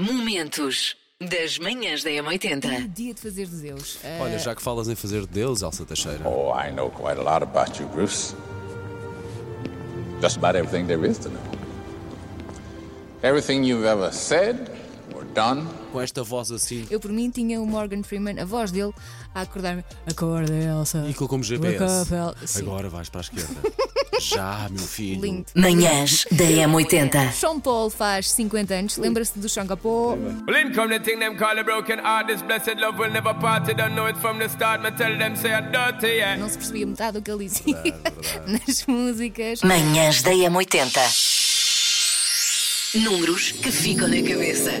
Momentos das manhãs da M80. Dia de fazer de Deus. Ah, Olha, já que falas em fazer de Deus, Elsa Teixeira. Oh, I know quite a lot about you, Bruce. Just about everything there is to know. Everything you've ever said or done. Com esta voz assim eu, por mim, tinha o Morgan Freeman, a voz dele, a acordar-me. Acorda, Elsa. e como Wake GPS. up, El- Sim. Agora vais para a esquerda. já, meu filho. Lindo. Manhãs da M80. Sean Paul faz 50 anos. Lembra-se do Sean Capô? Well, in come the thing them call a broken heart. This blessed love will never part. You don't know it from the start. Me tell them say I'm dirty, yeah. Não se percebia metade do que ele dizia nas músicas. Manhãs da M80. Números que ficam na cabeça.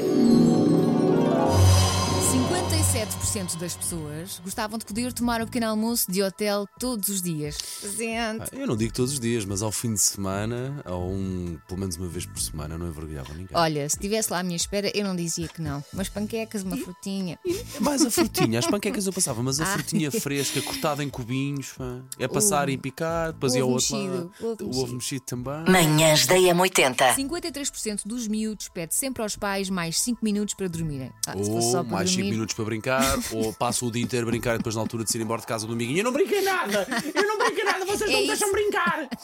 57% das pessoas gostavam de poder tomar o pequeno almoço de hotel todos os dias. Gente. Ah, Eu não digo todos os dias, mas ao fim de semana, ou um, pelo menos uma vez por semana, não envergonhava ninguém. Olha, se estivesse lá à minha espera, eu não dizia que não. Umas panquecas, uma frutinha. É mais a frutinha, as panquecas eu passava, mas a Ah. frutinha fresca, cortada em cubinhos, é passar e picar, depois o ia ao ovo outro mexido, lado. o ovo O ovo mexido também. Manhãs da M80. 53% dos miúdos pede sempre aos pais mais 5 minutos para dormirem. Ah, se fosse Ou só para mais 5 dormir, minutos para brincar, ou passo o dia inteiro a brincar e depois na altura de ir embora de casa do amiguinho. Eu não brinquei nada! Eu não brinquei nada, vocês É não me isso. deixam brincar!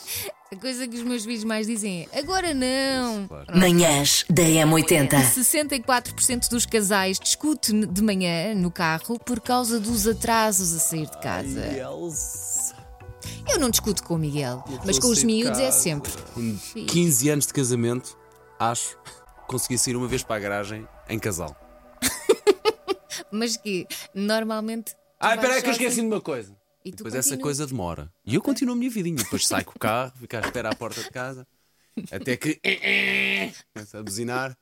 A coisa que os meus filhos mais dizem é agora não. Manhãs da M80. 64% dos casais discute de manhã no carro por causa dos atrasos a sair de casa. Eu não discuto com o Miguel, mas com os miúdos é sempre. Com 15 anos de casamento, acho, consegui sair uma vez para a garagem em casal. Mas que normalmente. Ah, espera aí que eu esqueci de uma coisa. E Depois essa continuas. coisa demora. E eu continuo a minha vidinha. Depois saio com o carro, fico à espera à porta de casa, até que. começa a buzinar.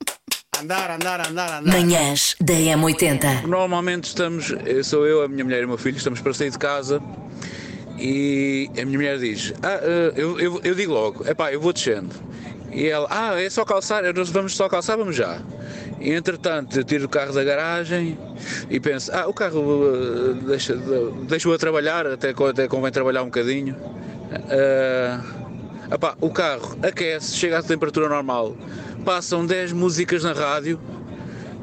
Andar, andar, andar, andar. Manhãs da M80. Normalmente estamos, eu sou eu, a minha mulher e o meu filho, estamos para sair de casa e a minha mulher diz, ah, eh, eu, eu, eu digo logo, epá, eu vou descendo. E ela, ah, é só calçar, nós vamos só calçar, vamos já. E entretanto, eu tiro o carro da garagem e penso, ah, o carro eh, deixa, deixa-o a trabalhar, até, até convém trabalhar um bocadinho. Epá, o carro aquece, chega à temperatura normal, passam 10 músicas na rádio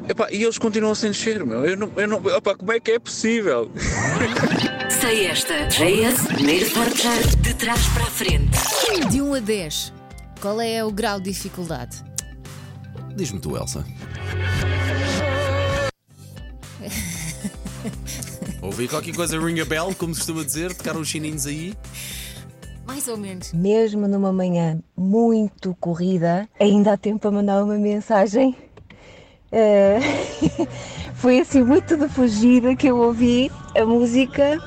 Epá, e eles continuam sem descer, meu. Eu não, eu não, epá, como é que é possível? Sei esta. JS, primeiro de trás para a frente. De 1 a 10, qual é o grau de dificuldade? Diz-me tu, Elsa. Ouvi qualquer coisa ring a bell, como se costuma dizer, tocaram os chininhos aí. Mais ou menos. mesmo numa manhã muito corrida, ainda há tempo para mandar uma mensagem. Eh, foi assim muito de fugida que eu ouvi a música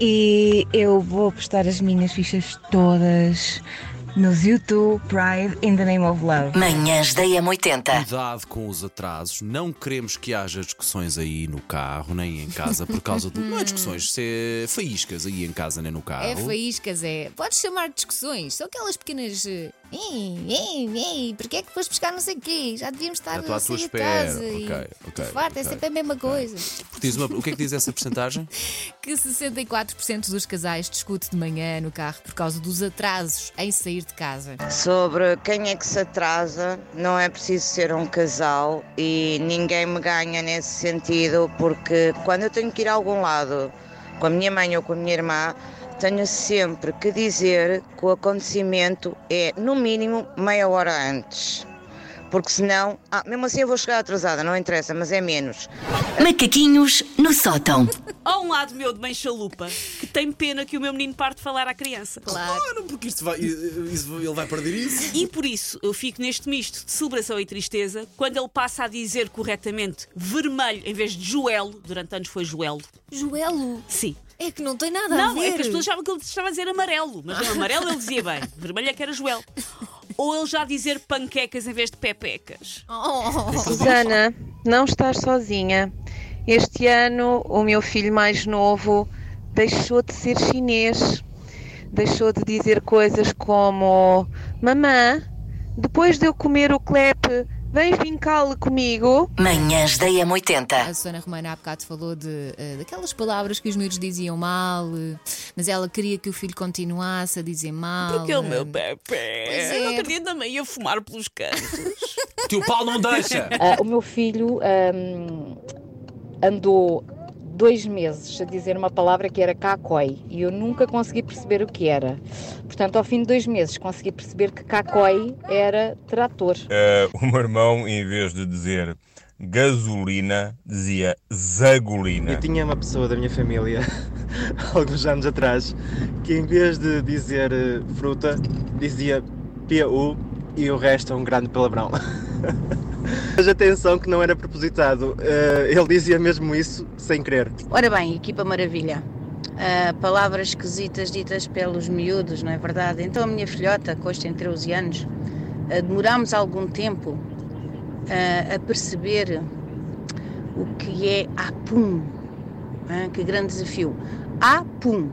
e eu vou postar as minhas fichas todas nos YouTube Pride in the Name of Love. Manhãs da M80. Cuidado com os atrasos. Não queremos que haja discussões aí no carro, nem em casa, por causa do. Não é discussões, se é faíscas aí em casa, nem no carro. É faíscas, é. Podes chamar de discussões. São aquelas pequenas. Ei, ei, ei, porque é que foste buscar não sei o quê? Já devíamos estar Já estou à a tua sair de espera. casa. e Ok, ok, farta, é ok, sempre a mesma coisa. Uma- o que é que diz essa porcentagem? Que 64% dos casais discute de manhã no carro por causa dos atrasos em sair de casa. Sobre quem é que se atrasa, não é preciso ser um casal e ninguém me ganha nesse sentido, porque quando eu tenho que ir a algum lado com a minha mãe ou com a minha irmã, tenho sempre que dizer que o acontecimento é no mínimo meia hora antes. Porque senão, ah, mesmo assim eu vou chegar atrasada, não interessa, mas é menos. Macaquinhos no sótão. Há um lado meu de mãe chalupa que tem pena que o meu menino pare de falar à criança. Claro. Claro, porque isto vai, isso- ele vai perder isso. E por isso eu fico neste misto de celebração e tristeza quando ele passa a dizer corretamente vermelho em vez de joelho, durante anos foi joelho. Joelo, Sim. é que não tem nada a Não, ver. é que as pessoas achavam que ele estava a dizer amarelo, mas no amarelo ele dizia bem, vermelho é que era joelho. Ou ele já dizer panquecas em vez de pepecas. Oh. Susana, não estás sozinha. Este ano o meu filho mais novo deixou de ser chinês. Deixou de dizer coisas como Mamã, depois de eu comer o clepe, Vem fincá-lo comigo. Manhãs da M80. A Susana Romana há bocado falou de, eh, daquelas palavras que os miúdos diziam mal, eh, mas ela queria que o filho continuasse a dizer mal. Porque é o meu eh, bebê. é. Eu outro dia também ia fumar pelos cantos. Teu pau não deixa! Ah, o meu filho ahm, andou dois meses a dizer uma palavra que era cacói e eu nunca consegui perceber o que era. Portanto, ao fim de dois meses consegui perceber que cacói era trator. Eh, o meu irmão, em vez de dizer gasolina, dizia zagolina. Eu tinha uma pessoa da minha família, alguns anos atrás, que em vez de dizer eh, fruta, dizia PU e o resto é um grande palavrão. Mas atenção que não era propositado, eh, ele dizia mesmo isso sem querer. Ora bem, equipa maravilha. Ah, palavras esquisitas ditas pelos miúdos, não é verdade? Então a minha filhota, que hoje tem 13 anos, ah, demorámos algum tempo ah, a perceber o que é apum. Ah, que grande desafio. Apum.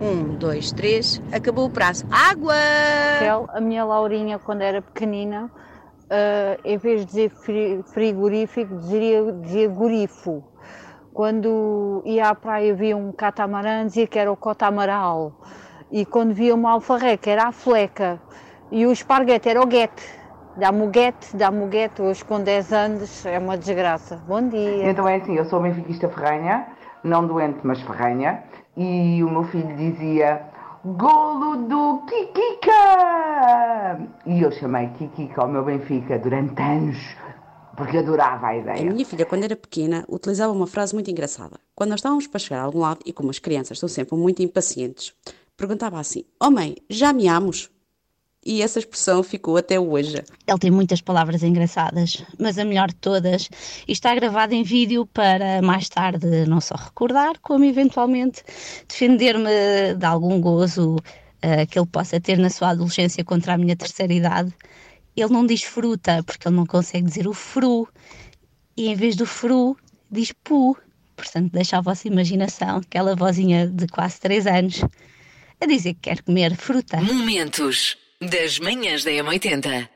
Um, dois, três, acabou o prazo. Água! A minha Laurinha, quando era pequenina, ah, em vez de dizer fri- frigorífico, dizia, dizia gorifo. Quando ia à praia via um catamarã, dizia que era o cotamaral. E quando via uma alfarreca, era a fleca. E o esparguete era o guete. Dá-me o guete, dá-me o guete. Hoje, com 10 anos, é uma desgraça. Bom dia. Então é assim, eu sou benfiquista ferranha, não doente, mas ferranha, e o meu filho dizia golo do Kikika! E eu chamei Kikika ao meu Benfica durante anos, porque adorava a A ideia. minha filha, quando era pequena, utilizava uma frase muito engraçada. Quando nós estávamos para chegar a algum lado, e como as crianças estão sempre muito impacientes, perguntava assim: Oh mãe, já meamos? E essa expressão ficou até hoje. Ele tem muitas palavras engraçadas, mas a melhor de todas e está gravado em vídeo para mais tarde não só recordar, como eventualmente defender-me de algum gozo eh, que ele possa ter na sua adolescência contra a minha terceira idade. Ele não diz fruta, porque ele não consegue dizer o fru, e em vez do fru, diz pu. Portanto, deixa a vossa imaginação, aquela vozinha de quase 3 anos, a dizer que quer comer fruta. Momentos das manhãs da M80.